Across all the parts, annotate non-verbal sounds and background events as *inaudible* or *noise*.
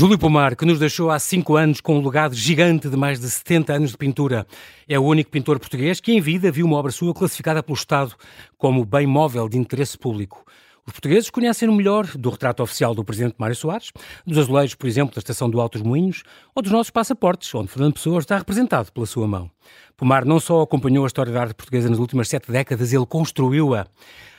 Júlio Pomar, que nos deixou há cinco anos com um legado gigante de mais de 70 anos de pintura. É o único pintor português que em vida viu uma obra sua classificada pelo Estado como bem móvel de interesse público. Os portugueses conhecem-no melhor do retrato oficial do presidente Mário Soares, dos azulejos, por exemplo, da estação do Altos Moinhos, ou dos nossos passaportes, onde Fernando Pessoa está representado pela sua mão. Pomar não só acompanhou a história da arte portuguesa nas últimas sete décadas, ele construiu-a.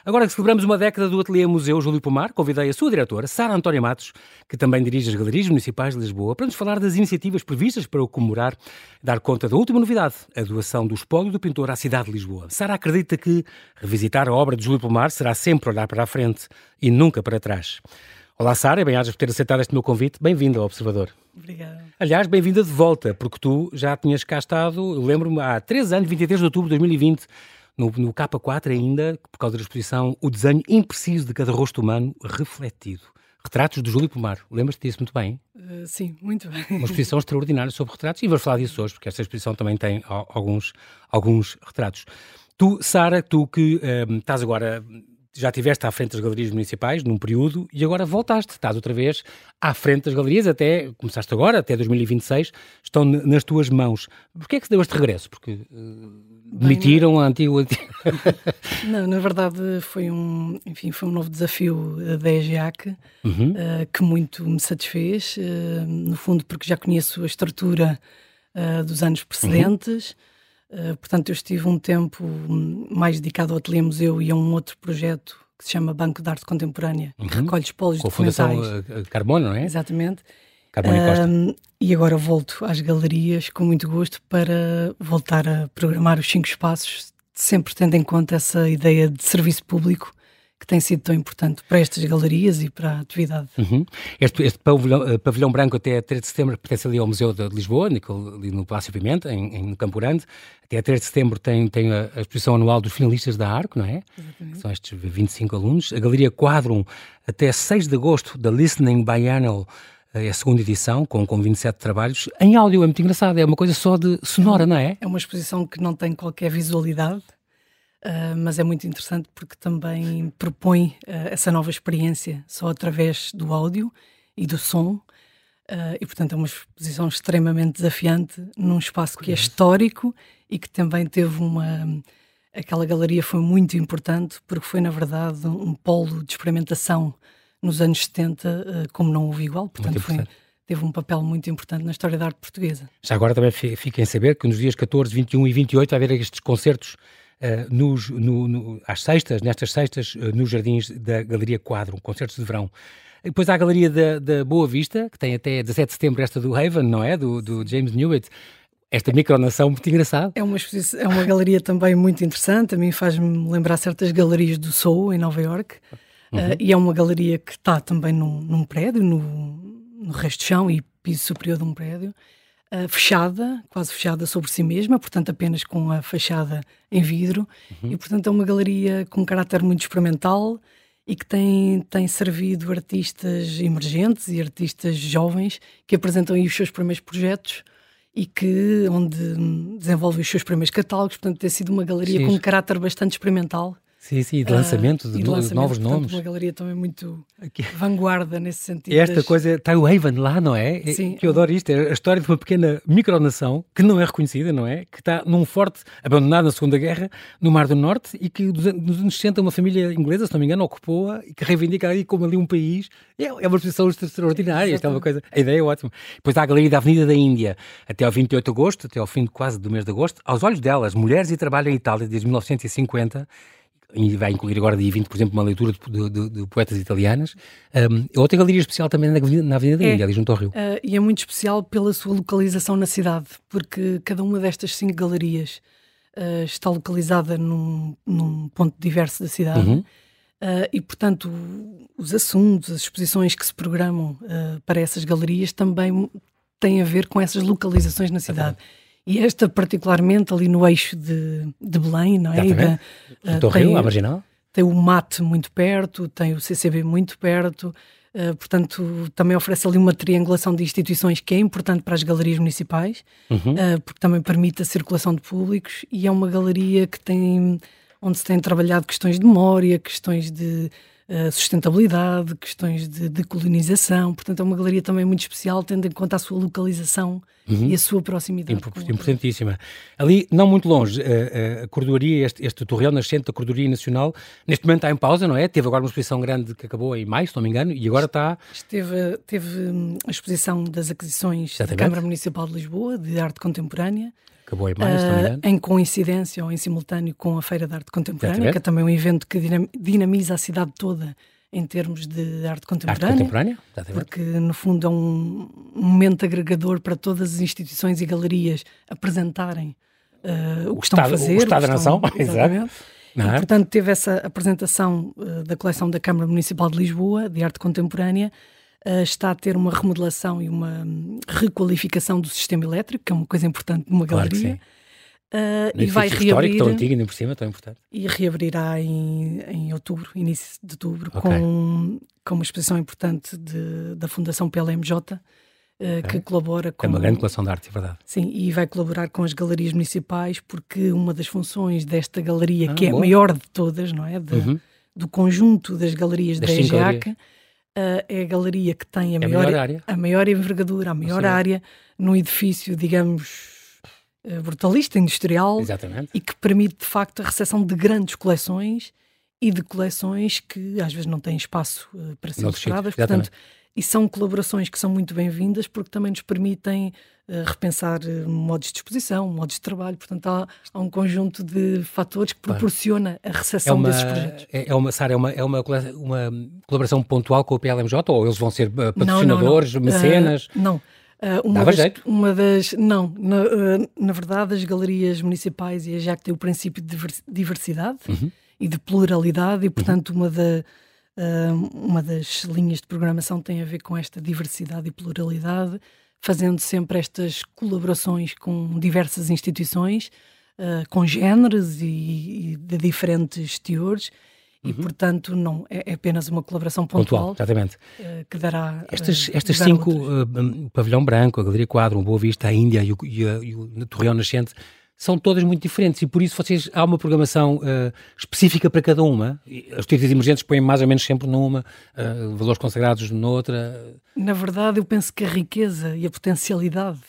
Agora que celebramos uma década do Ateliê Museu Júlio Pomar, convidei a sua diretora, Sara Antónia Matos, que também dirige as Galerias Municipais de Lisboa, para nos falar das iniciativas previstas para o comemorar, dar conta da última novidade, a doação do espólio do pintor à cidade de Lisboa. Sara acredita que revisitar a obra de Júlio Pomar será sempre olhar para a frente e nunca para trás. Olá, Sara, bem-ajas por ter aceitado este meu convite. Bem-vinda ao Observador. Obrigada. Aliás, bem-vinda de volta, porque tu já tinhas cá estado, lembro-me, há três anos, 23 de outubro de 2020, no, no K4 ainda, por causa da exposição, o desenho impreciso de cada rosto humano refletido. Retratos de Júlio Pomar. Lembras-te disso muito bem? Uh, sim, muito bem. Uma exposição *laughs* extraordinária sobre retratos e vamos falar disso hoje, porque esta exposição também tem alguns, alguns retratos. Tu, Sara, tu que um, ehm, estás agora já estiveste à frente das galerias municipais num período e agora voltaste, estás outra vez à frente das galerias, até, começaste agora, até 2026, estão nas tuas mãos. Porquê é que se deu este regresso? Porque uh, demitiram a antiga... *laughs* Não, na verdade foi um, enfim, foi um novo desafio da EGEAC uhum. uh, que muito me satisfez, uh, no fundo porque já conheço a estrutura dos anos precedentes, uhum eh, portanto, eu estive um tempo mais dedicado ao Ateliê Museu e a um outro projeto que se chama Banco de Arte Contemporânea, uhum. que recolhe espólios Com a Fundação eh, Carbono, não é? Exatamente. Carbono e Costa. Um, e agora volto às galerias com muito gosto para voltar a programar os cinco espaços, sempre tendo em conta essa ideia de serviço público que tem sido tão importante para estas galerias e para a atividade. Uhum. Este, este pavilhão, eh, pavilhão, branco até 3 de setembro pertence ali ao Museu de Lisboa, ali no Palácio Pimenta, em, em Campo Grande. Até 3 de setembro tem, tem a, a, exposição anual dos finalistas da ARCO, não é? Exatamente. São estes 25 alunos. A Galeria Quadrum, até 6 de agosto, da Listening Biennial, eh, é a segunda edição, com, com 27 trabalhos. Em áudio é muito engraçado, é uma coisa só de sonora, não é? É uma exposição que não tem qualquer visualidade. Uh, mas é muito interessante porque também propõe uh, essa nova experiência só através do áudio e do som. Uh, e, portanto, é uma exposição extremamente desafiante num espaço que é histórico e que também teve uma. Aquela galeria foi muito importante porque foi, na verdade, um polo de experimentação nos anos 70, como não houve igual. Portanto, foi, teve um papel muito importante na história da arte portuguesa. Já agora também fiquem a saber que nos dias 14, 21 e 28 vai haver estes concertos nos, no, no, às sextas, nestas sextas, uh, nos jardins da Galeria Quadro, concertos de verão. Depois há a Galeria da, da, Boa Vista, que tem até 17 de setembro esta do Haven, não é? Do, do James Newitt. Esta micronação muito engraçada. É uma, é uma galeria também muito interessante, a mim faz-me lembrar certas galerias do Soul, em Nova York. Uhum. Uh, e é uma galeria que está também num, num prédio, no, no resto de chão e piso superior de um prédio uh, fechada, quase fechada sobre si mesma, portanto apenas com a fachada em vidro, uhum. e portanto é uma galeria com um caráter muito experimental e que tem, tem servido artistas emergentes e artistas jovens que apresentam aí os seus primeiros projetos e que onde desenvolvem os seus primeiros catálogos, portanto tem sido uma galeria Sim. com um caráter bastante experimental Sim, sim, de lançamento uh, de, de lançamento, novos portanto, nomes. Uma galeria também muito Aqui. vanguarda nesse sentido. Esta das... coisa, está o Haven lá, não é? Sim. Que eu adoro isto, é a história de uma pequena micronação que não é reconhecida, não é? Que está num forte abandonado na Segunda Guerra, no Mar do Norte, e que nos anos 60 uma família inglesa, se não me engano, ocupou-a e que reivindica ali como ali um país. É, é uma exposição extraordinária, esta é uma coisa, a ideia é ótima. Depois há a Galeria da Avenida da Índia, até ao 28 de agosto, até ao fim quase do mês de agosto, aos olhos delas, mulheres e trabalho em Itália desde 1950 e vai incluir agora dia 20, por exemplo, uma leitura de, de, de poetas italianas. Um, outra galeria especial também na Avenida, na Avenida da é, ali junto ao Rio. Uh, e é muito especial pela sua localização na cidade, porque cada uma destas cinco galerias uh, está localizada num, num, ponto diverso da cidade. Uhum. Uh, e, portanto, os assuntos, as exposições que se programam para essas galerias também têm a ver com essas localizações na cidade. E esta, particularmente, ali no eixo de, de Belém, não é? Da, uh, tem, Rio, a Marginal? Tem o MAT muito perto, tem o CCB muito perto, uh, portanto, também oferece ali uma triangulação de instituições que é importante para as galerias municipais, uhum. uh, porque também permite a circulação de públicos e é uma galeria que tem, onde se tem trabalhado questões de memória, questões de sustentabilidade, questões de decolonização. Portanto, é uma galeria também muito especial, tendo em conta a sua localização uhum. e a sua proximidade. importantíssima. Ali, não muito longe, a, a cordoaria, este, este torreão nascente da Cordoaria Nacional, neste momento está em pausa, não é? Teve agora uma exposição grande que acabou em maio, se não me engano, e agora está... Esteve, teve hum, a exposição das aquisições Exatamente. da Câmara Municipal de Lisboa, de arte contemporânea, Acabou em maio, uh, em coincidência ou em simultâneo com a Feira de Arte Contemporânea, que é também um evento que dinamiza a cidade toda em termos de arte contemporânea. Arte contemporânea, Porque, no fundo, é um momento agregador para todas as instituições e galerias apresentarem uh, o, o, que estado, estão a fazer. O Estado da Nação, *laughs* exatamente. E, é? portanto, teve essa apresentação uh, da coleção da Câmara Municipal de Lisboa, de arte contemporânea, está a ter uma remodelação e uma um, requalificação do sistema elétrico, que é uma coisa importante numa claro galeria. Uh, e vai reabrir. tão antigo, ainda por cima, tão importante. E reabrirá em, em outubro, início de outubro, okay. com, com uma exposição importante de, da Fundação PLMJ, uh, okay. que colabora com. É uma grande coleção de arte, é verdade. Sim, e vai colaborar com as galerias municipais, porque uma das funções desta galeria, ah, que é a maior de todas, não é? De, uhum. Do conjunto das galerias das da EGEAC, Uh, é a galeria que tem a, é maior, a maior, área. a maior envergadura, a maior Sim. área, num edifício, digamos, uh, brutalista, industrial, Exatamente. e que permite de facto a recepção de grandes coleções e de coleções que às vezes não têm espaço uh, para ser mostradas. Portanto, e são colaborações que são muito bem-vindas porque também nos permitem repensar uh, modos de exposição, modos de trabalho. Portanto, há, há um conjunto de fatores que proporciona a recepção é uma, desses projetos. É, é uma, Sara, é, uma, é uma, uma colaboração pontual com o PLMJ ou eles vão ser uh, patrocinadores, não, não, não. mecenas? não. Uh, uma das? Uma das, não, na, uh, na verdade, as galerias municipais e a JAC têm o princípio de diversidade uhum. e de pluralidade, e portanto, uhum. uma da, uma das linhas de programação tem a ver com esta diversidade e pluralidade, fazendo sempre estas colaborações com diversas instituições, uh, com géneros e, e, de diferentes teores. Uhum. E, portanto, não é, é, apenas uma colaboração pontual, pontual exatamente. Uh, que dará. Estas, uh, estas cinco, o Pavilhão Branco, a Galeria Quadro, o Boa Vista, a Índia e o, e, a, e o Torreão Nascente, são todas muito diferentes e por isso vocês há uma programação uh, específica para cada uma. Os títulos emergentes põem mais ou menos sempre numa, uh, valores consagrados noutra. Na verdade, eu penso que a riqueza e a potencialidade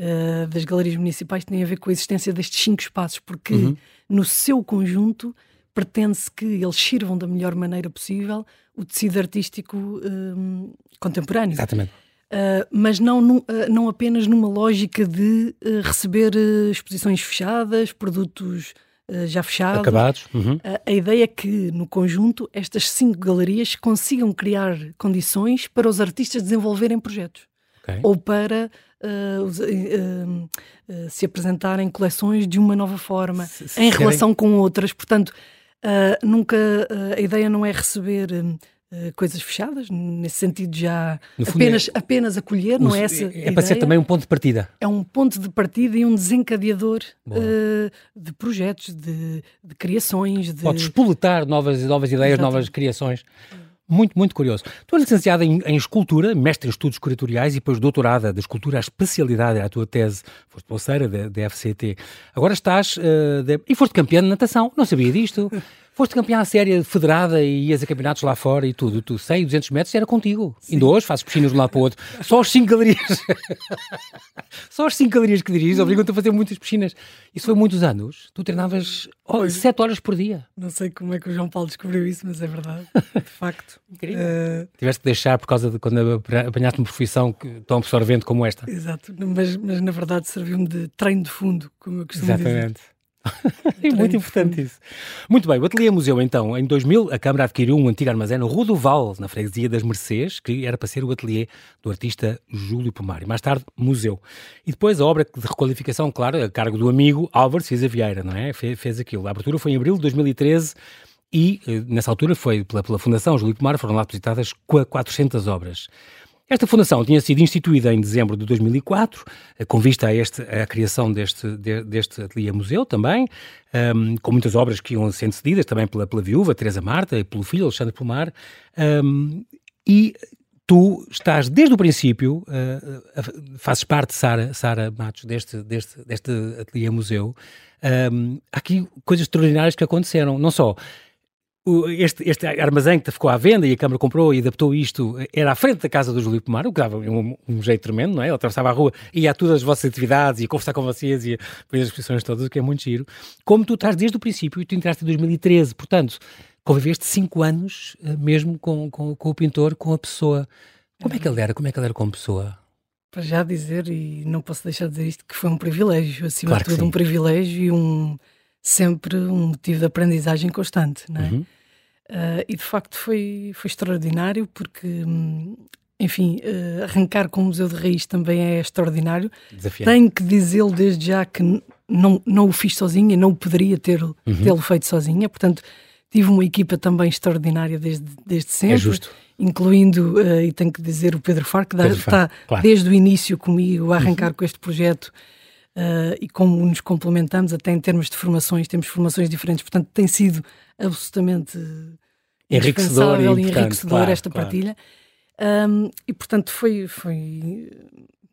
uh, das galerias municipais tem a ver com a existência destes cinco espaços, porque uhum. no seu conjunto pretende-se que eles sirvam da melhor maneira possível o tecido artístico contemporâneo. Exatamente. Uh, mas não, uh, não apenas numa lógica de uh, receber exposições fechadas, produtos já fechados. Acabados. Uhum. a ideia é que, no conjunto, estas cinco galerias consigam criar condições para os artistas desenvolverem projetos. Okay. Ou para se apresentarem coleções de uma nova forma, se, se em relação com outras. Portanto, nunca a ideia não é receber Uh, coisas fechadas, nesse sentido já apenas, é, apenas acolher, não é essa É, é para ser também um ponto de partida. É um ponto de partida e um desencadeador uh, de projetos, de, de criações. De... Pode espoletar novas, novas ideias, novas criações. Muito, muito curioso. Tu és licenciada em, em, Escultura, mestre em Estudos Curatoriais e depois doutorada de Escultura, a especialidade, a tua tese, foste bolseira da FCT. Agora estás, uh, de, e foste campeã de natação, não sabia disto. Foste campeã à série federada e ias a campeonatos lá fora e tudo. Tu 100, 200 metros era contigo. Sim. Ainda hoje fazes piscinas de um lado para o outro. Só as 5 galerias. *laughs* Só as 5 galerias que diriges obrigam-te a fazer muitas piscinas. Isso foi muitos anos. Tu treinavas oh, 7 horas por dia. Não sei como é que o João Paulo descobriu isso, mas é verdade. De facto. *laughs* Incrível. Uh... Tiveste que deixar por causa de quando apanhaste uma profissão tão absorvente como esta. Exato. Mas, mas na verdade serviu-me de treino de fundo, como eu costumo Exatamente. dizer. Exatamente. *laughs* é muito importante isso. Muito bem, o Ateliê Museu, então, em 2000, a Câmara adquiriu um antigo armazém no Rodoval, na freguesia das Mercês, que era para ser o ateliê do artista Júlio Pomar, e mais tarde, museu. E depois a obra de requalificação, claro, a cargo do amigo Álvaro Cisa Vieira, não é? Fez, fez aquilo. A abertura foi em abril de 2013 e, eh, nessa altura, foi pela, pela Fundação Júlio Pomar, foram lá depositadas 400 obras. Esta fundação tinha sido instituída em dezembro de 2004, eh, com vista a, este, a criação deste, de, deste ateliê museu também, um, com muitas obras que iam sendo cedidas também pela, pela viúva Teresa Marta e pelo filho Alexandre Pomar, um, e tu estás desde o princípio, uh, fazes parte, Sara, Sara Matos, deste, deste, deste ateliê museu. Um, há aqui coisas extraordinárias que aconteceram, não só este, este armazém que ficou à venda e a Câmara comprou e adaptou isto, era à frente da casa do Júlio Pomar, o que dava um, um, jeito tremendo, não é? Ele atravessava a rua, ia a todas as vossas atividades, ia conversar com vocês, ia ver as exposições todas, o que é muito giro. Como tu estás desde o princípio e tu entraste em 2013, portanto, conviveste cinco anos eh, mesmo com, com, com o pintor, com a pessoa. Como é que ele era? Como é que ele era como pessoa? Para já dizer, e não posso deixar de dizer isto, que foi um privilégio, acima claro de tudo um privilégio e um sempre um motivo de aprendizagem constante, não é? Uhum. Uh, e de facto foi, foi extraordinário porque, hum, enfim, uh, arrancar com o Museu de Raiz também é extraordinário. Desafiante. Tenho que dizê-lo desde já que não, não o fiz sozinha, não poderia ter, uhum. tê-lo feito sozinha, portanto tive uma equipa também extraordinária desde, desde sempre. É justo incluindo, uh, e tenho que dizer, o Pedro Far, que Pedro está claro. desde o início comigo a arrancar uhum. com este projeto uh, e como nos complementamos até em termos de formações, temos formações diferentes, portanto tem sido absolutamente enriquecedor e, enriquecedor claro, esta claro. partilha. Um, e portanto foi, foi,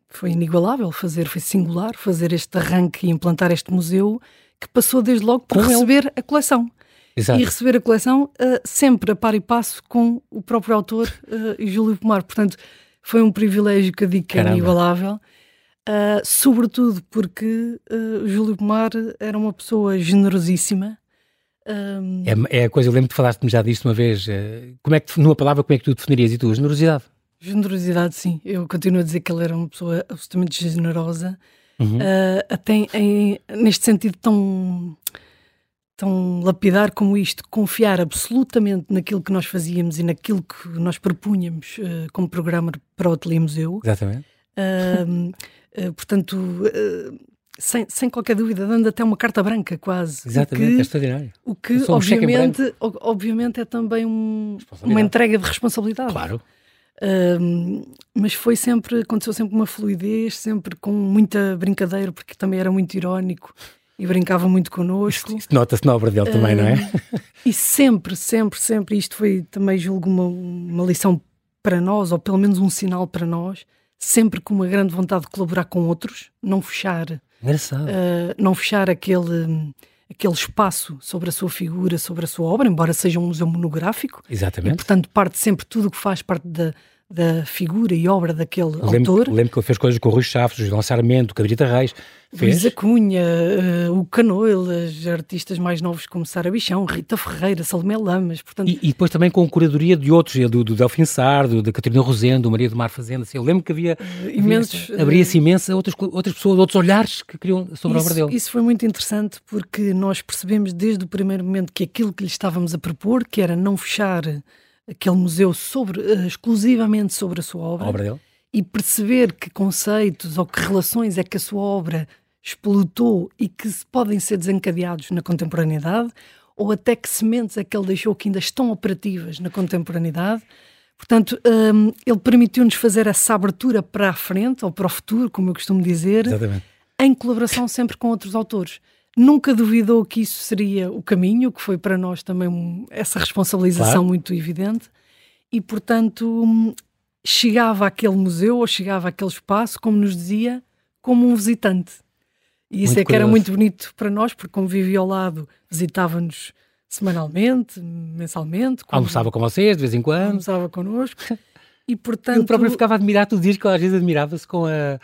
foi inigualável fazer, foi singular fazer este arranque e implantar este museu que passou desde logo por Com receber ele. a coleção. Exato. e receber a coleção uh, sempre a par e passo com o próprio autor uh, e Júlio Pomar. Portanto, foi um privilégio que eu digo que é inigualável, uh, sobretudo porque uh, Júlio Pomar era uma pessoa generosíssima. Um... É, é, a coisa, eu lembro que falaste-me já disto uma vez. como é que, numa palavra, como é que tu definirias e tu? Generosidade? Generosidade, sim. Eu continuo a dizer que ele era uma pessoa absolutamente generosa, uhum. até em, neste sentido tão tão lapidar como isto, confiar absolutamente naquilo que nós fazíamos e naquilo que nós propunhamos uh, como programa para o Ateliê Museu. Exatamente. Uh, uh, portanto, sem, sem qualquer dúvida, dando até uma carta branca quase. Exatamente, que, é extraordinário. O que, obviamente, um obviamente, é também um, uma entrega de responsabilidade. Claro. mas foi sempre, aconteceu sempre uma fluidez, sempre com muita brincadeira, porque também era muito irónico e brincava muito connosco. Isto nota-se na obra dele também, não é? E sempre, sempre, sempre, isto foi também, julgo, uma, uma lição para nós, ou pelo menos um sinal para nós, sempre com uma grande vontade de colaborar com outros, não fechar, uh, não fechar aquele, aquele espaço sobre a sua figura, sobre a sua obra, embora seja um museu monográfico. Exatamente. E, portanto, parte sempre tudo o que faz parte da da figura e obra daquele lembro, autor. Lembro que ele fez coisas com o Rui Chaves, o João Sarmento, o Cabrita Reis. Fez. Luísa Cunha, uh, o Canoilas, artistas mais novos como Sara Bichão, Rita Ferreira, Salomé Lamas. Portanto... E, e, depois também com curadoria de outros, do, do Delfim Sardo, da Catarina Rosendo, do Maria do Mar Fazenda. Assim, eu lembro que havia. Uh, imensos. Abria-se imensa outras, outras pessoas, outros olhares que queriam sobre isso, a obra dele. Isso foi muito interessante porque nós percebemos desde o primeiro momento que aquilo que lhe estávamos a propor, que era não fechar aquele museu sobre, uh, exclusivamente sobre a sua obra, a obra e perceber que conceitos ou que relações é que a sua obra explotou e que podem ser desencadeados na contemporaneidade, ou até que sementes é que ele deixou que ainda estão operativas na contemporaneidade. Portanto, um, ele permitiu-nos fazer essa abertura para a frente, ou para o futuro, como eu costumo dizer, Exatamente. em colaboração sempre com outros autores nunca duvidou que isso seria o caminho, que foi para nós também um, essa responsabilização claro. muito evidente, e portanto hum, chegava àquele museu ou chegava àquele espaço, como nos dizia, como um visitante. E isso muito é que era muito bonito para nós, porque como vivia ao lado, visitava-nos semanalmente, mensalmente. Almoçava com vocês de vez em quando. Almoçava connosco. *laughs* E portanto. Ele próprio ficava admirado os dias, que às vezes admirava-se com a,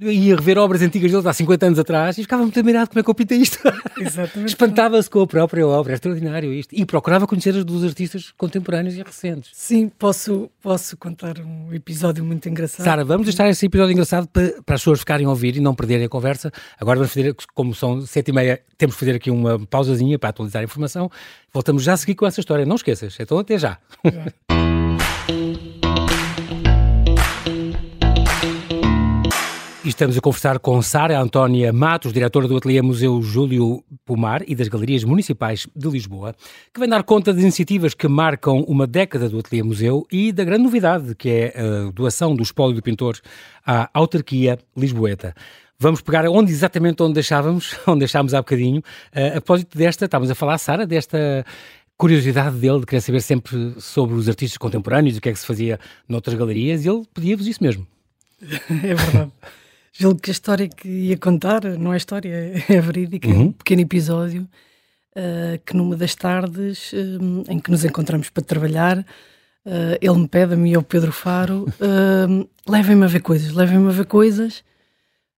ia rever obras antigas deles há 50 anos atrás e ficava muito admirado como é que eu pintei isto. *laughs* Espantava-se com a própria obra, é extraordinário isto. E procurava conhecer os dos artistas contemporâneos e recentes. Sim, posso, posso contar um episódio muito engraçado. Sara, vamos deixar esse episódio engraçado para, para as pessoas ficarem a ouvir e não perderem a conversa. Agora vamos fazer, como são sete e meia, temos que fazer aqui uma pausazinha para atualizar a informação. Voltamos já a seguir com essa história. Não esqueças, então até já. já. *laughs* estamos a conversar com Sara Antónia Matos, diretora do Ateliê Museu Júlio Pomar e das Galerias Municipais de Lisboa, que vem dar conta das iniciativas que marcam uma década do Ateliê Museu e da grande novidade, que é a doação do espólio do pintor à autarquia lisboeta. Vamos pegar onde exatamente onde deixávamos, *laughs* onde deixámos há bocadinho. A propósito desta, estávamos a falar, Sara, desta curiosidade dele de querer saber sempre sobre os artistas contemporâneos, o que é que se fazia noutras galerias, e ele pedia-vos isso mesmo. *laughs* É verdade. Julgo que a história que ia contar, não é história, é verídica, uhum. um pequeno episódio. uh, que numa das tardes um, em que nos encontramos para trabalhar, uh, ele me pede a mim e ao Pedro Faro: uh, levem-me a ver coisas, levem-me a ver coisas.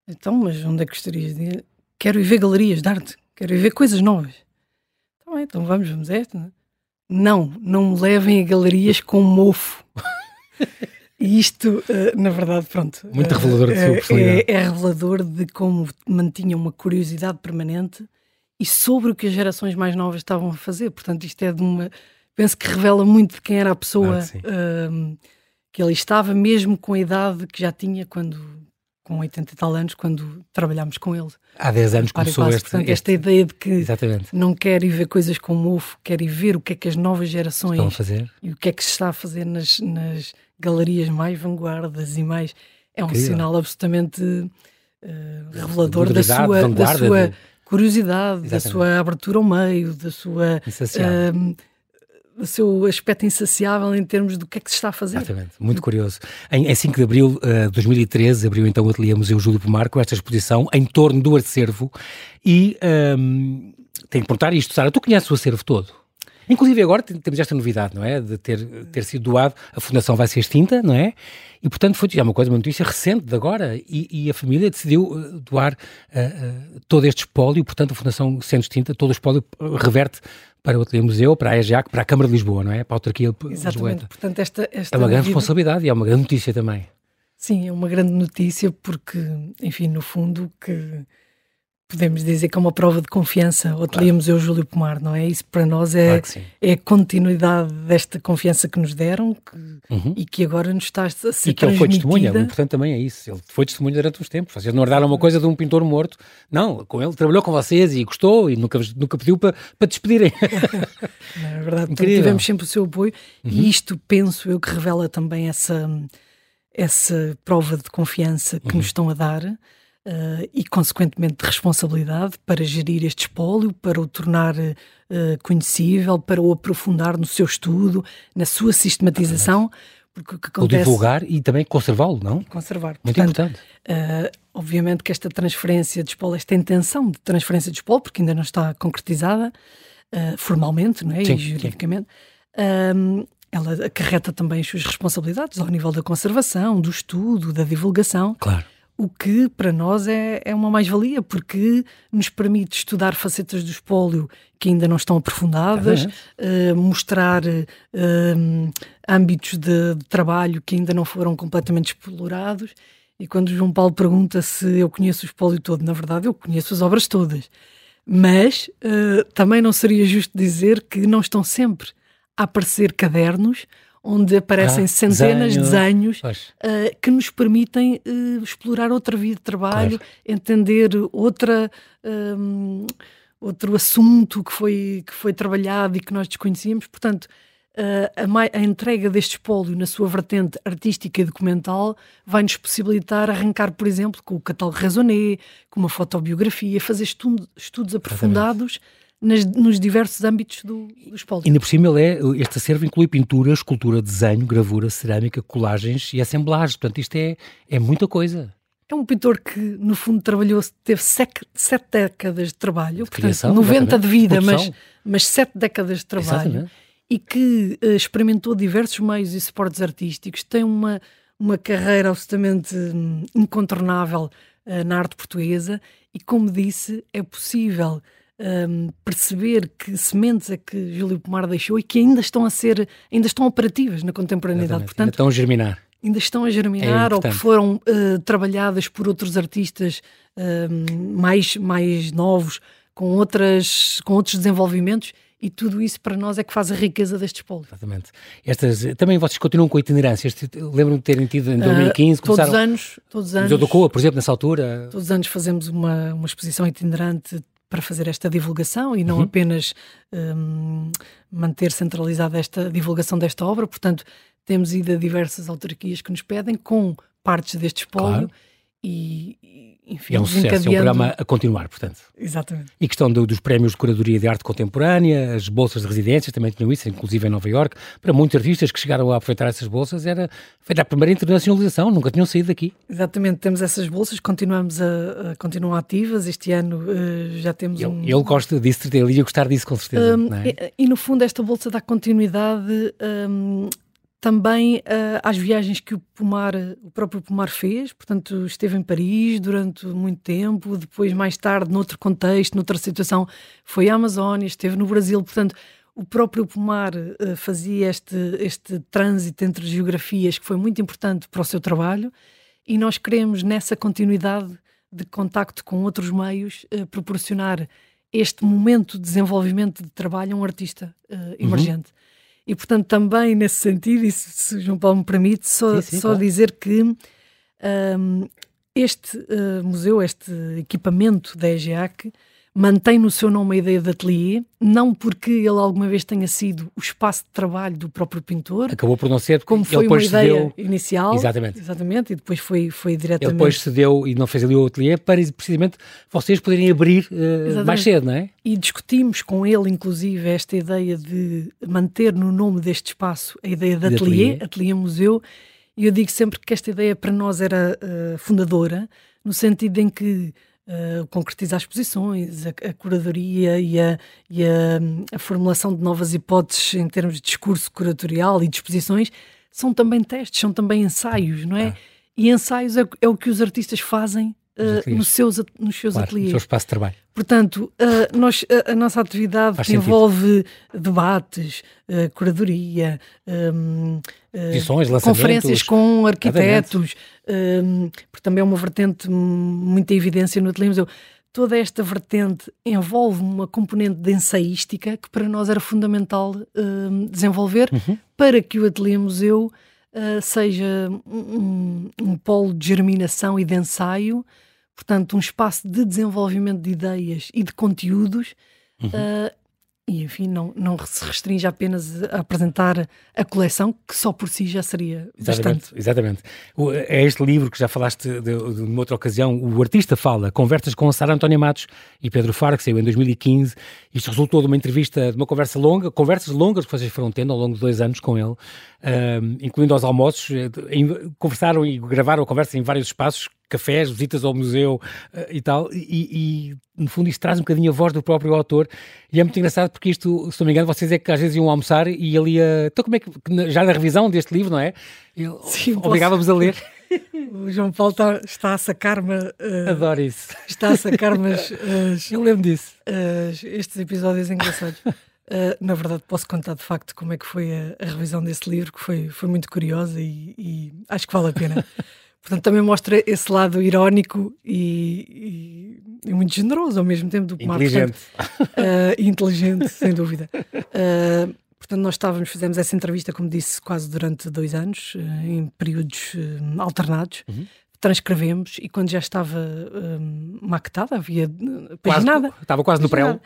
Então, mas onde é que gostarias de ir? Quero ir ver galerias de arte, quero ir ver coisas novas. Então, então vamos, vamos a esta. Não, não me levem a galerias com mofo. *laughs* E isto, na verdade, pronto. Muito revelador de sua é, personalidade. É, é revelador de como mantinha uma curiosidade permanente e sobre o que as gerações mais novas estavam a fazer. Portanto, isto é de uma. Penso que revela muito de quem era a pessoa ah, um, que ele estava, mesmo com a idade que já tinha quando. com 80 e tal anos, quando trabalhámos com ele. Há 10 anos começou este, Portanto, este... esta ideia de que Exatamente. não quer ir ver coisas com mofo, quer ir ver o que é que as novas gerações estão a fazer e o que é que se está a fazer nas, nas galerias mais vanguardas e mais. É um Incrível. sinal absolutamente uh, revelador da sua, da sua de curiosidade, Exatamente. da sua abertura ao meio, da sua uh, do seu aspecto insaciável em termos do que é que se está a fazer. Exatamente, muito curioso. Em, em 5 de abril de uh, 2013, abriu então o Ateliê Museu Júlio Pomar com esta exposição em torno do acervo e um, tenho que perguntar isto, Sara, tu conheces o acervo todo? Inclusive agora temos esta novidade, não é? De ter, ter sido doado, a fundação vai ser extinta, não é? E portanto foi já uma coisa, uma notícia recente de agora e, e a família decidiu doar uh, uh, todo este espólio, portanto a fundação sendo extinta, todo o espólio reverte para o Ateliê Museu, para a EGEAC, para a Câmara de Lisboa, não é? Para a autarquia Exatamente, portanto esta, esta É uma grande responsabilidade e é uma grande notícia também. Sim, é uma grande notícia porque, enfim, no fundo que podemos dizer que é uma prova de confiança o Ateliê claro. Museu Júlio Pomar, não é? Isso para nós é, claro é a continuidade desta confiança que nos deram que, uhum. e que agora nos está a ser E que ele foi testemunha, importante também é isso. Ele foi testemunha durante uns tempos. Vocês não herdaram uma coisa de um pintor morto. Não, com ele trabalhou com vocês e gostou e nunca, nunca pediu para, para despedirem. *laughs* *laughs* não, é verdade, então, tivemos sempre o seu apoio uhum. e isto penso eu que revela também essa, essa prova de confiança que uhum. nos estão a dar. Uh, e, consequentemente, de responsabilidade para gerir este espólio, para o tornar uh, conhecível, para o aprofundar no seu estudo, na sua sistematização. Porque o que acontece... O divulgar e também conservá-lo, não? Conservar. Muito Portanto, importante. Uh, obviamente que esta transferência de espólio, esta intenção de transferência de espólio, porque ainda não está concretizada formalmente não é? Sim, e juridicamente, ela acarreta também as suas responsabilidades ao nível da conservação, do estudo, da divulgação. Claro o que para nós é, é uma mais-valia, porque nos permite estudar facetas do espólio que ainda não estão aprofundadas, uh, mostrar uh, âmbitos de, de, trabalho que ainda não foram completamente explorados. E quando o João Paulo pergunta se eu conheço o espólio todo, na verdade eu conheço as obras todas. Mas uh, também não seria justo dizer que não estão sempre a aparecer cadernos onde aparecem ah, centenas de desenhos uh, que nos permitem uh, explorar outra vida de trabalho, claro. entender outra, um, outro assunto que foi, que foi trabalhado e que nós desconhecíamos. Portanto, a, a, entrega deste espólio na sua vertente artística e documental vai nos possibilitar arrancar, por exemplo, com o catálogo Raisonné, com uma fotobiografia, fazer estudo, estudos aprofundados. Nas, nos diversos âmbitos do, do espólio. Ainda por cima, ele é, este acervo inclui pintura, escultura, desenho, gravura, cerâmica, colagens e assemblagens. Portanto, isto é, é muita coisa. É um pintor que, no fundo, trabalhou, teve sete, sete décadas de trabalho, de portanto, criação, 90 de vida, mas, mas sete décadas de trabalho, exatamente. e que uh, experimentou diversos meios e suportes artísticos, tem uma, uma carreira absolutamente um, incontornável uh, na arte portuguesa, e como disse, é possível um, perceber que sementes é que Júlio Pomar deixou e que ainda estão a ser, ainda estão operativas na contemporaneidade. Portanto, ainda estão a germinar. Ainda estão a germinar é ou que foram uh, trabalhadas por outros artistas uh, mais, mais novos, com, outras, com outros desenvolvimentos e tudo isso para nós é que faz a riqueza deste espólio. Exatamente. Estas, também vocês continuam com itinerâncias. Lembro-me de terem tido em 2015. Uh, todos os anos. Todos os anos. Museu do Coa, por exemplo, nessa altura. Todos os anos fazemos uma, uma exposição itinerante para fazer esta divulgação e não uhum. apenas um, manter centralizada esta divulgação desta obra. Portanto, temos ido a diversas autarquias que nos pedem com partes deste espólio. Claro. E, enfim, é um sucesso, é um programa a continuar, portanto. Exatamente. E questão do, dos prémios de curadoria de arte contemporânea, as bolsas de residências também tinham isso, inclusive em Nova York. Para muitos artistas que chegaram a aproveitar essas bolsas, era feita a primeira internacionalização, nunca tinham saído daqui. Exatamente, temos essas bolsas, continuamos a, a continuam ativas. Este ano uh, já temos ele, um. Ele gosta disso, ele ia gostar disso com certeza. Um, é? e, e, no fundo, esta bolsa dá continuidade. Um, também uh, às viagens que o Pomar, o próprio Pomar fez, portanto esteve em Paris durante muito tempo, depois mais tarde, noutro contexto, noutra situação, foi à Amazónia, esteve no Brasil, portanto o próprio Pomar uh, fazia este, este trânsito entre geografias que foi muito importante para o seu trabalho e nós queremos nessa continuidade de contacto com outros meios uh, proporcionar este momento de desenvolvimento de trabalho a um artista uhum. emergente. Uhum. E, portanto, também nesse sentido, e se, João Paulo me permite, só, sim, sim, só claro. dizer que um, este uh, museu, este equipamento da EGEAC, mantém no seu nome a ideia de ateliê, não porque ele alguma vez tenha sido o espaço de trabalho do próprio pintor. Acabou por não ser, como foi uma ideia cedeu... inicial. Exatamente. Exatamente, e depois foi, foi diretamente... Ele depois cedeu e não fez ali o ateliê para precisamente vocês poderem abrir uh, mais cedo, não é? E discutimos com ele, inclusive, esta ideia de manter no nome deste espaço a ideia de, de ateliê, ateliê, ateliê museu, e eu digo sempre que esta ideia para nós era uh, fundadora, no sentido em que uh, concretizar exposições, a, a curadoria e, a, e a, a, formulação de novas hipóteses em termos de discurso curatorial e de exposições são também testes, são também ensaios, não é? Ah. E ensaios é, é, o que os artistas fazem uh, nos seus, nos seus claro, ateliês. No seu espaço de trabalho. Portanto, uh, nós, a, a, nossa atividade Faz envolve sentido. debates, uh, curadoria, um, conferências com arquitetos, um, porque também é uma vertente muita evidência no ateliê museu. Toda esta vertente envolve uma componente de ensaística que para nós era fundamental desenvolver uhum. para que o ateliê museu uh, seja um, um, polo de germinação e de ensaio, portanto, um espaço de desenvolvimento de ideias e de conteúdos. Uhum. Uh, e enfim, não, não se restringe apenas a apresentar a coleção, que só por si já seria exatamente, bastante. Exatamente. É este livro que já falaste de, de, de, outra ocasião, o artista fala, conversas com Sara Antónia Matos e Pedro Faro, que saiu em 2015. Isto resultou de uma entrevista, de uma conversa longa, conversas longas que vocês foram tendo ao longo de dois anos com ele, incluindo aos almoços, eh, em, conversaram e gravaram a conversa em vários espaços, cafés, visitas ao museu uh, e tal, e, e, no fundo isto traz um bocadinho a voz do próprio autor, e é muito engraçado porque isto, se não me engano, vocês é que às vezes iam almoçar e ele ia, então como é que, já na revisão deste livro, não é? Ele obrigava-vos a ler. *laughs* O João Paulo está, está a sacar-me. Uh, Adoro isso. Está a sacar-me. As, as, Eu lembro disso. As, estes episódios engraçados. Uh, *laughs* na verdade, posso contar de facto como é que foi a, a revisão desse livro, que foi, foi muito curiosa e, e acho que vale a pena. Portanto, também mostra esse lado irónico e, e, e muito generoso ao mesmo tempo do Pomar. Inteligente. Portanto, uh, inteligente, *laughs* sem dúvida. Uh, portanto, nós estávamos, fizemos essa entrevista, como disse, quase durante dois anos, uh, em períodos alternados. Uhum. Transcrevemos e quando já estava maquetada, havia paginada. Quase, estava quase no pré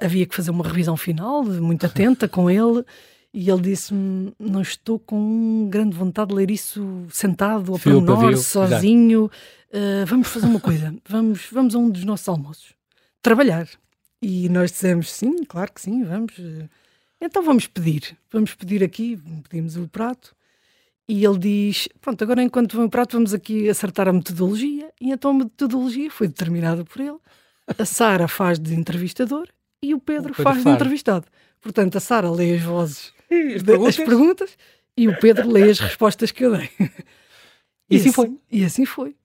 havia que fazer uma revisão final, muito atenta com ele. E ele disse-me: Não estou com grande vontade de ler isso sentado, ao pormenor, sozinho. Uh, vamos fazer uma coisa: vamos, vamos a um dos nossos almoços, trabalhar. E nós dissemos: Sim, claro que sim, vamos. Então vamos pedir. Vamos pedir aqui, pedimos o prato. E ele diz: Pronto, agora enquanto vem o prato, vamos aqui acertar a metodologia. E então a metodologia foi determinada por ele. A Sara faz de entrevistador e o Pedro, o Pedro faz de entrevistado. Portanto, a Sara lê as vozes as perguntas? as perguntas e o Pedro lê as respostas que eu dei. E, e assim, foi. E assim foi.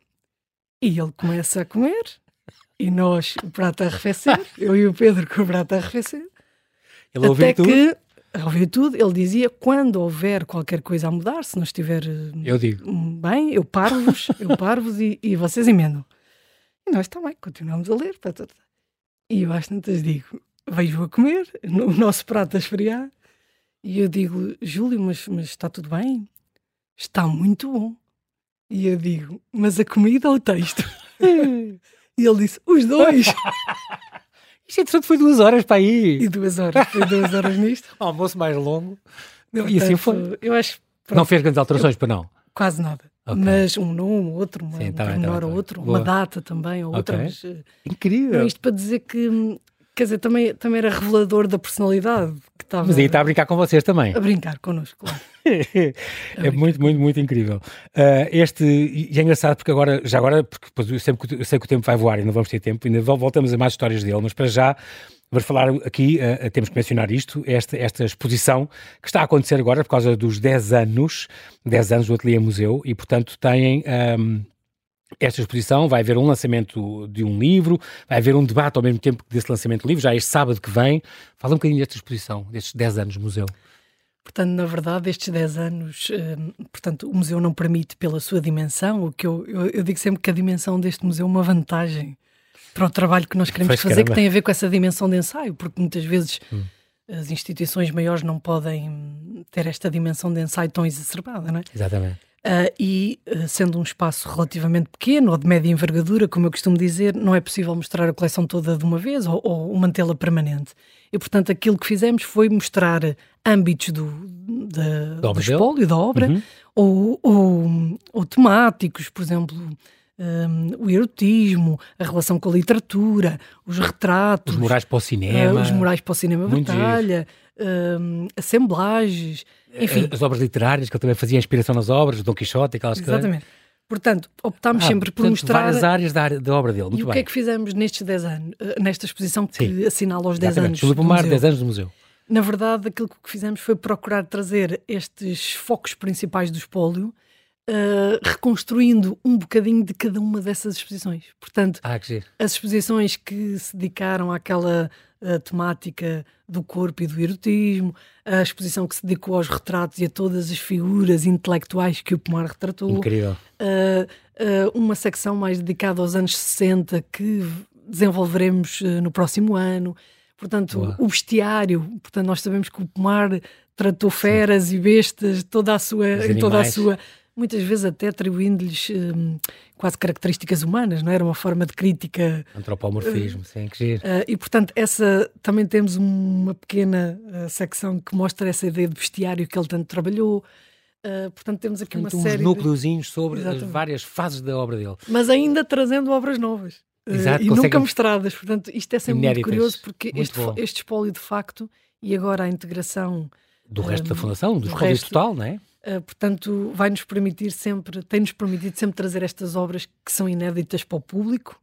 E ele começa a comer e nós, o prato a arrefecer, eu e o Pedro com o prato a arrefecer. Ele ouviu tudo? que, ouviu tudo, ele dizia, quando houver qualquer coisa a mudar, se não estiver eu digo. bem, eu paro-vos, eu paro-vos e, e, vocês emendam. E nós também continuamos a ler. Tá, tá, tá. E eu às tantas digo, vejo a comer, o nosso prato a esfriar, e eu digo, Júlio, mas, mas está tudo bem? Está muito bom. E eu digo, mas a comida ou o texto? *laughs* e ele disse, os dois. *laughs* Isto entretanto foi duas horas para aí. E duas horas, foi duas horas nisto. *laughs* almoço mais longo. e assim foi. Eu acho. Pronto, não fez grandes alterações, eu, para não? Quase nada. Okay. Mas um nome, outro, uma, Sim, um tá tá ou outro, Boa. uma data também, ou okay. outra. Mas, Incrível! Isto para dizer que quer dizer, também, também era revelador da personalidade que estava. Mas aí está a brincar com vocês também. A brincar connosco, claro. *laughs* é muito, muito, muito incrível. Uh, este, e é engraçado porque agora, já agora, porque depois eu, sempre, eu sei que o tempo vai voar e não vamos ter tempo, ainda voltamos a mais histórias dele, mas para já Vamos falar aqui, uh, temos que mencionar isto, esta, esta exposição que está a acontecer agora por causa dos 10 anos, 10 anos do Ateliê Museu, e portanto têm um, esta exposição, vai haver um lançamento de um livro, vai haver um debate ao mesmo tempo desse lançamento do livro, já este sábado que vem. Fala um bocadinho desta exposição, destes 10 anos do museu. Portanto, na verdade, estes 10 anos, eh, portanto, o museu não permite pela sua dimensão, o que eu, eu, eu, digo sempre que a dimensão deste museu é uma vantagem para o trabalho que nós queremos fazer, caramba. que tem a ver com essa dimensão de ensaio, porque muitas vezes hum. as instituições maiores não podem ter esta dimensão de ensaio tão exacerbada, não é? Exatamente. Uh, e uh, sendo um espaço relativamente pequeno ou de média envergadura, como eu costumo dizer, não é possível mostrar a coleção toda de uma vez ou, ou mantê-la permanente. E portanto aquilo que fizemos foi mostrar âmbitos do, da, do espólio, da obra, uhum. ou, ou, ou, temáticos, por exemplo, um, o erotismo, a relação com a literatura, os retratos, os morais para o cinema, uh, os morais para o cinema, batalha, um, assemblagens enfim. As obras literárias, que ele também fazia inspiração nas obras, Dom Quixote, aquelas coisas. Exatamente. Portanto, optámos ah, sempre por portanto, mostrar. várias áreas da, da obra dele. Muito e bem. o que é que fizemos nestes 10 anos, eh, nesta exposição que Sim. assinala os 10 Exatamente. anos? Júlio Pomar, 10 anos do museu. Na verdade, aquilo que fizemos foi procurar trazer estes focos principais do espólio, uh, reconstruindo um bocadinho de cada uma dessas exposições. Portanto, ah, as exposições que se dedicaram àquela a temática do corpo e do erotismo, a exposição que se dedicou aos retratos e a todas as figuras intelectuais que o Pomar retratou. Incrível. Uh, uh, uma secção mais dedicada aos anos 60 que desenvolveremos uh, no próximo ano. Portanto, Boa. o bestiário, portanto, nós sabemos que o Pomar tratou feras Sim. e bestas toda a sua, toda a sua muitas vezes até atribuindo-lhes um, quase características humanas, não é? era uma forma de crítica. Antropomorfismo, uh, sim, que giro. Uh, e portanto, essa também temos uma pequena uh, secção que mostra essa ideia de bestiário que ele tanto trabalhou. Uh, portanto, temos aqui portanto, uma série. Uns núcleozinhos sobre Exatamente. as várias fases da obra dele. Mas ainda trazendo obras novas. Exato, e nunca mostradas. Portanto, isto é sempre Inéditas. muito curioso porque muito este, este espólio de facto e agora a integração do resto da fundação, do, do resto, total, não é? Uh, portanto, vai-nos permitir sempre, tem-nos permitido sempre trazer estas obras que são inéditas para o público,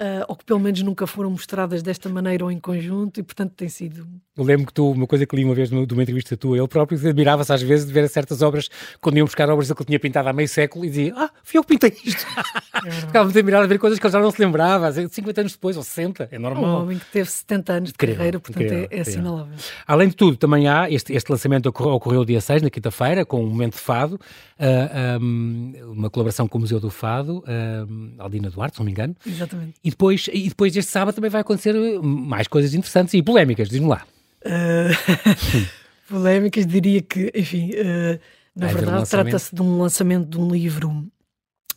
uh, ou que pelo menos nunca foram mostradas desta maneira ou em conjunto, e portanto tem sido. Eu lembro que tu, uma coisa que li uma vez de uma entrevista tua, ele próprio admirava-se às vezes de ver certas obras, quando iam buscar obras que ele tinha pintado há meio século, e dizia: Ah, fui eu que pintei isto. *laughs* É Ficava muito admirado a ver coisas que ele já não se lembrava, 50 anos depois, ou 60, é normal. Um homem que teve 70 anos de incrível, carreira, portanto incrível, é, é assinalável. Além de tudo, também há, este, este lançamento ocorreu, ocorreu dia 6, na quinta-feira, com um momento de fado, uh, ah, um, uma colaboração com o Museu do Fado, uh, Aldina Duarte, se não me engano. Exatamente. E depois e depois deste sábado também vai acontecer mais coisas interessantes e polémicas, diz-me lá. Uh, *laughs* polémicas, diria que, enfim, uh, na vai verdade, um trata-se de um lançamento de um livro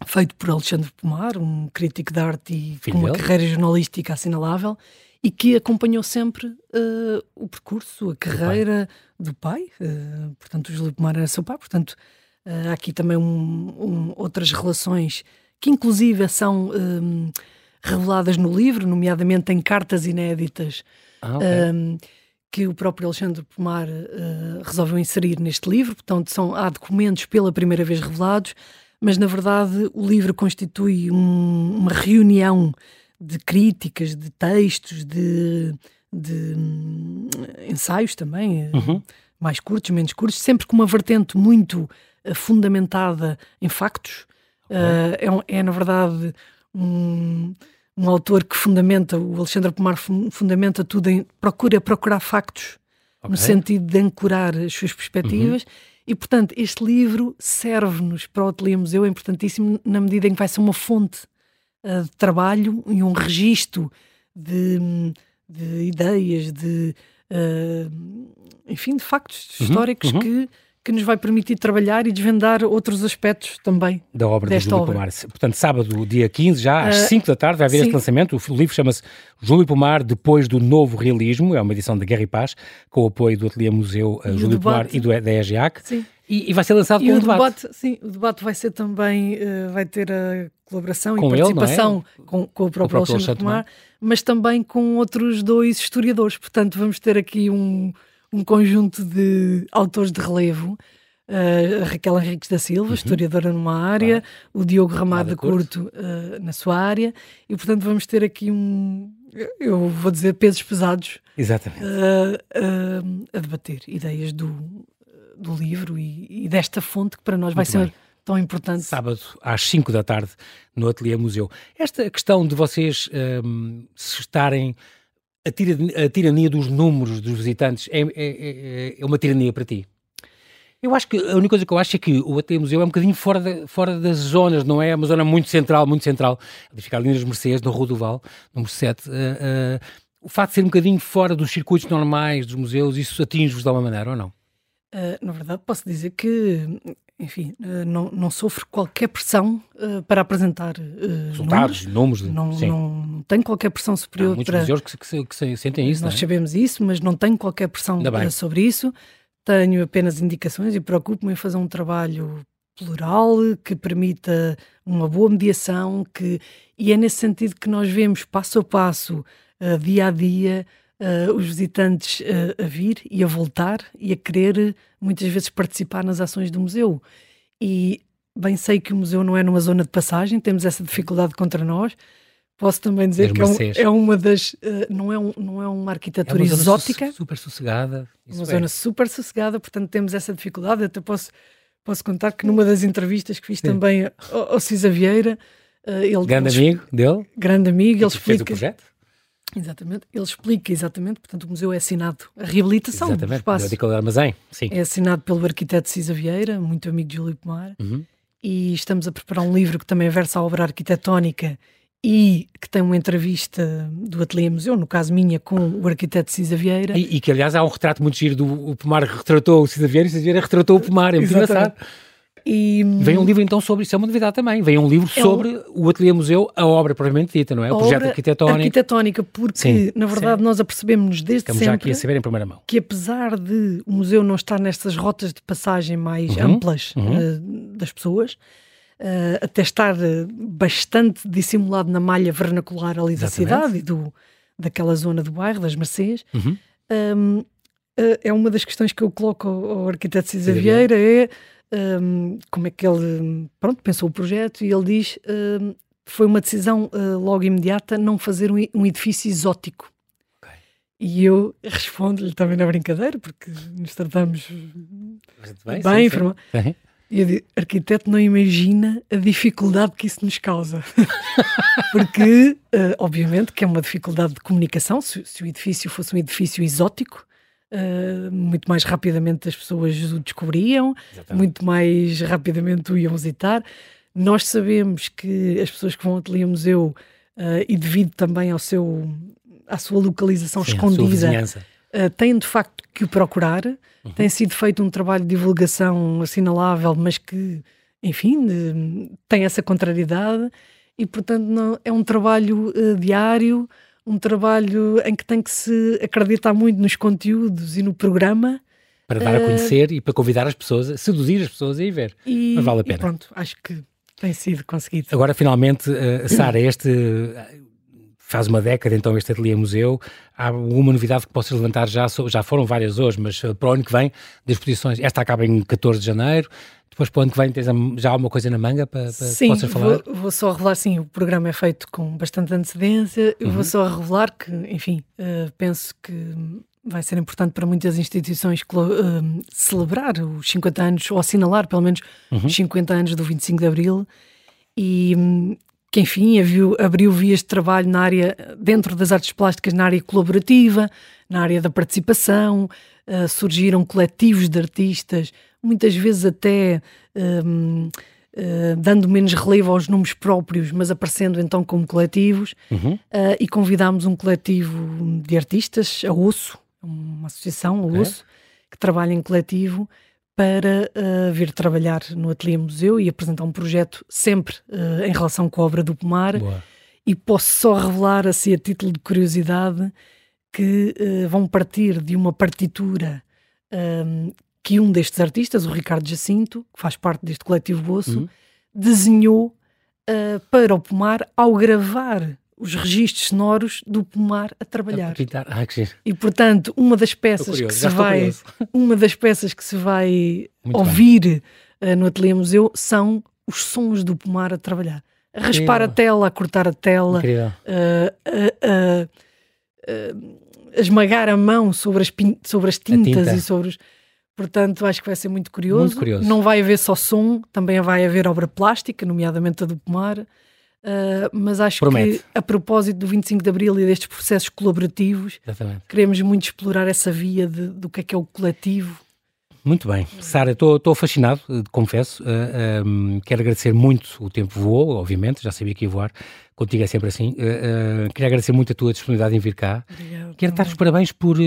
feito por Alexandre Pomar, um crítico de arte e Filho com uma dele. carreira jornalística assinalável, e que acompanhou sempre uh, o percurso, a carreira do pai. Uh, portanto, o Júlio Pomar era seu pai, portanto, há aqui também um, um, outras relações que, inclusive, são reveladas no livro, nomeadamente em cartas inéditas. Ah, okay. um, que o próprio Alexandre Pomar uh, resolveu inserir neste livro, portanto são, há documentos pela primeira vez revelados, mas na verdade o livro constitui um, uma reunião de críticas, de textos, de, de um, ensaios também, eh, uhum. mais curtos, menos curtos, sempre com uma vertente muito uh, fundamentada em factos. Uh, é, é, na verdade um, um autor que fundamenta, o Alexandre Pomar fundamenta tudo em procura procurar factos okay. no sentido de ancorar as suas perspectivas. Uhum. E, portanto, este livro serve-nos para o Ateliê Museu, é importantíssimo na medida em que vai ser uma fonte uh, de trabalho e um registro de, de ideias, de, uh, enfim, de factos uhum. históricos uhum. que que nos vai permitir trabalhar e desvendar outros aspectos também da obra de Júlio obra. Pomar. Portanto, sábado, dia 15, já às uh, ah, 5 da tarde, vai haver sim. este lançamento. O livro chama-se Júlio Pomar Depois do Novo Realismo, é uma edição de Guerra e Paz, com o apoio do Ateliê Museu uh, Júlio Pomar e do, da EGEAC. Sim. E, e vai ser lançado e com o debate. debate. Sim, o debate vai ser também, uh, vai ter a colaboração com e ele, participação é? com, com, o próprio Alexandre Tomar, mas também com outros dois historiadores. Portanto, vamos ter aqui um, um conjunto de autores de relevo. Uh, a Raquel Henriques da Silva, uhum. historiadora numa área, o Diogo Ramada Curto, uh, na sua área, e portanto vamos ter aqui um, eu vou dizer, pesos pesados Exatamente. Uh, a debater ideias do, do livro e, e, desta fonte que para nós Muito vai ser bem. tão importante. Sábado, às 5 da tarde, no Ateliê Museu. Esta questão de vocês um, se estarem. A tirania, a tirania, dos números dos visitantes é, é, é, é uma tirania para ti? Eu acho que a única coisa que eu acho é que o Ateliê Museu é um bocadinho fora, de, fora das zonas, não é? É uma zona muito central, muito central. De ficar ali nas Mercedes, na Rua do Val, número 7. Uh, uh, o facto de ser um bocadinho fora dos circuitos normais dos museus, isso atinge-vos de alguma maneira ou não? Uh, na verdade, posso dizer que, enfim, uh, não, não sofre qualquer pressão uh, para apresentar resultados, números. números não, não, não tem qualquer pressão superior Há muitos para. museus que, que, que, sentem isso. Nós é? sabemos isso, mas não tem qualquer pressão sobre isso tenho apenas indicações e preocupo-me em fazer um trabalho plural que permita uma boa mediação que e é nesse sentido que nós vemos passo a passo, dia a dia, uh, os visitantes uh, a vir e a voltar e a querer muitas vezes participar nas ações do museu. E bem sei que o museu não é numa zona de passagem, temos essa dificuldade contra nós, Posso também dizer que é, um, é, uma das. Uh, não, é um, não é uma arquitetura é uma exótica. super sossegada. Uma é. zona super sossegada, portanto temos essa dificuldade. Até posso, posso contar que numa das entrevistas que fiz Sim. também ao, ao Cisa Vieira. Uh, ele, grande ele, amigo dele. Grande amigo, ele explica. Fez o projeto? Exatamente, ele explica exatamente, portanto o museu é assinado, a reabilitação exatamente, do espaço do armazém, sim. é assinado pelo arquiteto Cisa Vieira, muito amigo de Júlio Pomar, uhum. e estamos a preparar um livro que também versa a obra arquitetónica e que tem uma entrevista do Ateliê Museu, no caso minha, com o arquiteto Cisa Vieira. E, e, que, aliás, há um retrato muito giro do Pomar retratou o Cisa Vieira e o Cisa Vieira retratou o Pomar, é muito engraçado. E, Vem um livro então sobre isso, é uma novidade também. Vem um livro é sobre um, o Ateliê Museu, a obra propriamente dita, não é? O projeto arquitetónico. Arquitetónica, porque sim, na verdade sim. nós apercebemos desde Estamos sempre. já aqui a saber em primeira mão. Que apesar de o museu não estar nestas rotas de passagem mais uhum, amplas uhum. Uh, das pessoas, uh, até estar eh, bastante dissimulado na malha vernacular ali da cidade e do, daquela zona do bairro, das Mercês. Uhum. Um, uh, eh, é uma das questões que eu coloco ao, ao arquiteto Cisa Vieira, é um, como é que ele pronto, pensou o projeto e ele diz um, foi uma decisão uh, logo imediata não fazer um, um edifício exótico. E eu respondo-lhe também na brincadeira, porque nos tratamos bem, bem sim. E o arquiteto não imagina a dificuldade que isso nos causa. *laughs* Porque, uh, obviamente, que é uma dificuldade de comunicação. Se, se o edifício fosse um edifício exótico, uh, muito mais rapidamente as pessoas o descobriam, Exatamente. muito mais rapidamente o iam visitar. Nós sabemos que as pessoas que vão ao Ateliê Museu, uh, e devido também ao seu, à sua localização Sim, escondida, têm de facto que o procurar Uhum. Tem sido feito um trabalho de divulgação assinalável, mas que, enfim, tem essa contrariedade e, portanto, não, é um trabalho uh, diário, um trabalho em que tem que se acreditar muito nos conteúdos e no programa. Para dar uh, a conhecer e para convidar as pessoas, seduzir as pessoas a ir ver. E, Mas vale a pena. pronto, acho que tem sido conseguido. Agora, finalmente, uh, Sara, este faz uma década então este Ateliê Museu. Há alguma novidade que possas levantar já? Já foram várias hoje, mas eh, para o ano que vem, de exposições, esta acaba em 14 de janeiro. Depois para o ano que vem tens já alguma coisa na manga para, para sim, possas falar? Vou, vou só revelar, sim, o programa é feito com bastante antecedência. Eu uhum. vou só revelar que, enfim, uh, penso que vai ser importante para muitas instituições uh, celebrar os 50 anos, ou assinalar pelo menos uhum. os 50 anos do 25 de Abril. E, que enfim abriu, abriu vias de trabalho na área, dentro das artes plásticas, na área colaborativa, na área da participação, uh, surgiram coletivos de artistas, muitas vezes até um, uh, eh, dando menos relevo aos nomes próprios, mas aparecendo então como coletivos, uhum. uh, e convidámos um coletivo de artistas, a Osso, uma associação, a Osso, que trabalha em coletivo, para uh, vir trabalhar no Ateliê Museu e apresentar um projeto sempre uh, em relação com a obra do Pomar. Boa. E posso só revelar, assim, a título de curiosidade, que uh, vão partir de uma partitura um, que um destes artistas, o Ricardo Jacinto, que faz parte deste coletivo Boço, uhum. desenhou uh, para o Pomar ao gravar os registros sonoros do Pomar a trabalhar. Ah, que e portanto, uma das peças curioso, que se vai *laughs* uma das peças que se vai Muito ouvir uh, no Ateliê Museu são os sons do Pomar a trabalhar. A raspar a tela, a cortar a tela, uh, uh, a esmagar a mão sobre as, sobre as tintas tinta. e sobre os. Portanto, acho que vai ser muito curioso. muito curioso. Não vai haver só som, também vai haver obra plástica, nomeadamente a do Pomar. Uh, mas acho Promete. que a propósito do 25 de Abril e destes processos colaborativos, Exatamente. queremos muito explorar essa via de, do que é que é o coletivo. Muito bem. Sara, estou fascinado, eh, confesso. Uh, eh, um, quero agradecer muito. O tempo voou, obviamente, já sabia que ia voar. Contigo é sempre assim. Uh, queria agradecer muito a tua disponibilidade em vir cá. Obrigado, quero dar os parabéns por,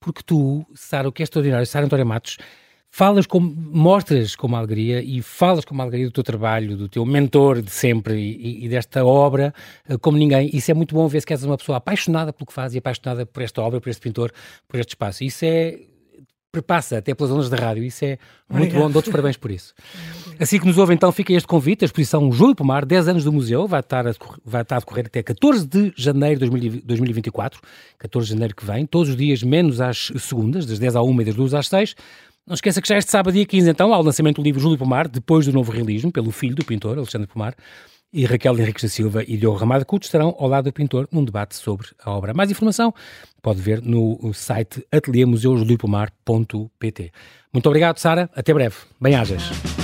porque tu, Sara, o que é extraordinário, Sara Antónia Matos, falas com, mostras com uma alegria e falas com uma alegria do teu trabalho, do teu mentor de sempre e, e, desta obra eh, como ninguém. Isso é muito bom ver se que és uma pessoa apaixonada pelo que faz e apaixonada por esta obra, por este pintor, por este espaço. Isso é perpassa até pelas ondas da rádio. Isso é muito Obrigado. bom. Dou-te parabéns por isso. Assim que nos ouve, então, fica este convite. A exposição Júlio Pomar, 10 anos do museu, vai estar, a, vai estar a decorrer até 14 de janeiro de 2024. 14 de janeiro que vem, todos os dias, menos às segundas, das 10 à 1 e das 2 às 6. Não esqueça que já este sábado, dia 15, então, há o lançamento do livro Júlio Pomar, depois do novo realismo, pelo filho do pintor, Alexandre Pomar, e Raquel Henriques da Silva e Diogo Ramada Couto estarão ao lado do pintor num debate sobre a obra. Mais informação pode ver no site ateliermuseuslipomar.pt. Muito obrigado, Sara. Até breve. Bem-ajas.